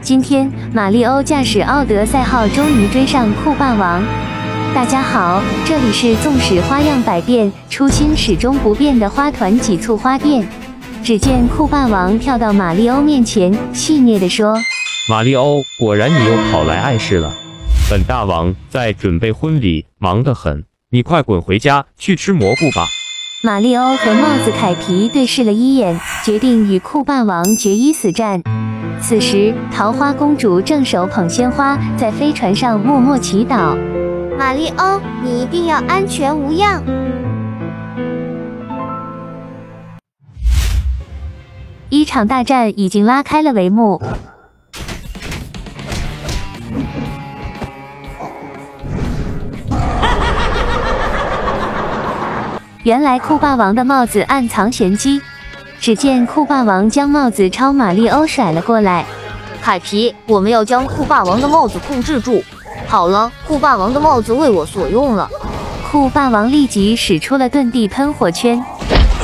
今天，马里欧驾驶奥德赛号终于追上酷霸王。大家好，这里是纵使花样百变，初心始终不变的花团几簇花店。只见酷霸王跳到马里欧面前，戏谑地说：“马里欧，果然你又跑来碍事了。本大王在准备婚礼，忙得很，你快滚回家去吃蘑菇吧。”马里欧和帽子凯皮对视了一眼，决定与酷霸王决一死战。此时，桃花公主正手捧鲜花，在飞船上默默祈祷：“马里欧，你一定要安全无恙。”一场大战已经拉开了帷幕。原来酷霸王的帽子暗藏玄机。只见酷霸王将帽子朝马里欧甩了过来。凯皮，我们要将酷霸王的帽子控制住。好了，酷霸王的帽子为我所用了。酷霸王立即使出了遁地喷火圈。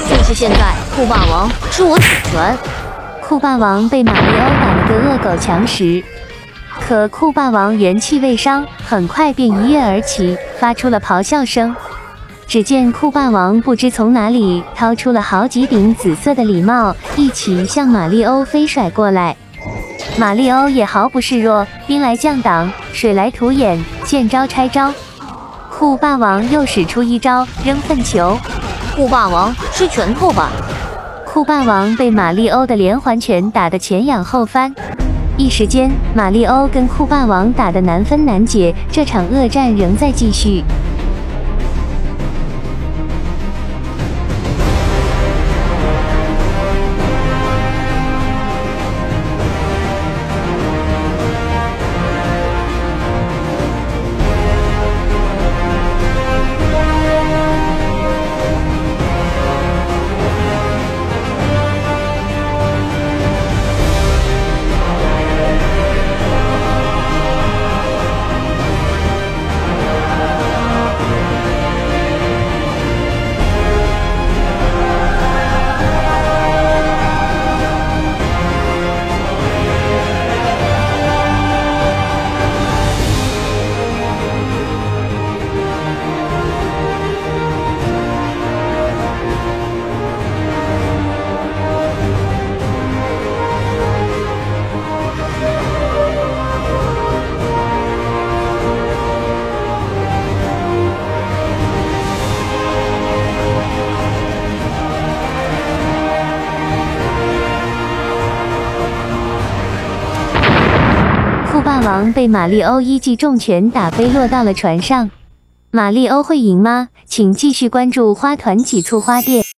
就是现在，酷霸王吃我铁拳！酷霸王被马里欧打了个恶狗强食，可酷霸王元气未伤，很快便一跃而起，发出了咆哮声。只见酷霸王不知从哪里掏出了好几顶紫色的礼帽，一起向马里欧飞甩过来。马里欧也毫不示弱，兵来将挡，水来土掩，见招拆招。酷霸王又使出一招扔粪球，酷霸王吃拳头吧！酷霸王被马里欧的连环拳打得前仰后翻，一时间马里欧跟酷霸王打得难分难解，这场恶战仍在继续。王被马里欧一记重拳打飞，落到了船上。马里欧会赢吗？请继续关注花团几簇花店。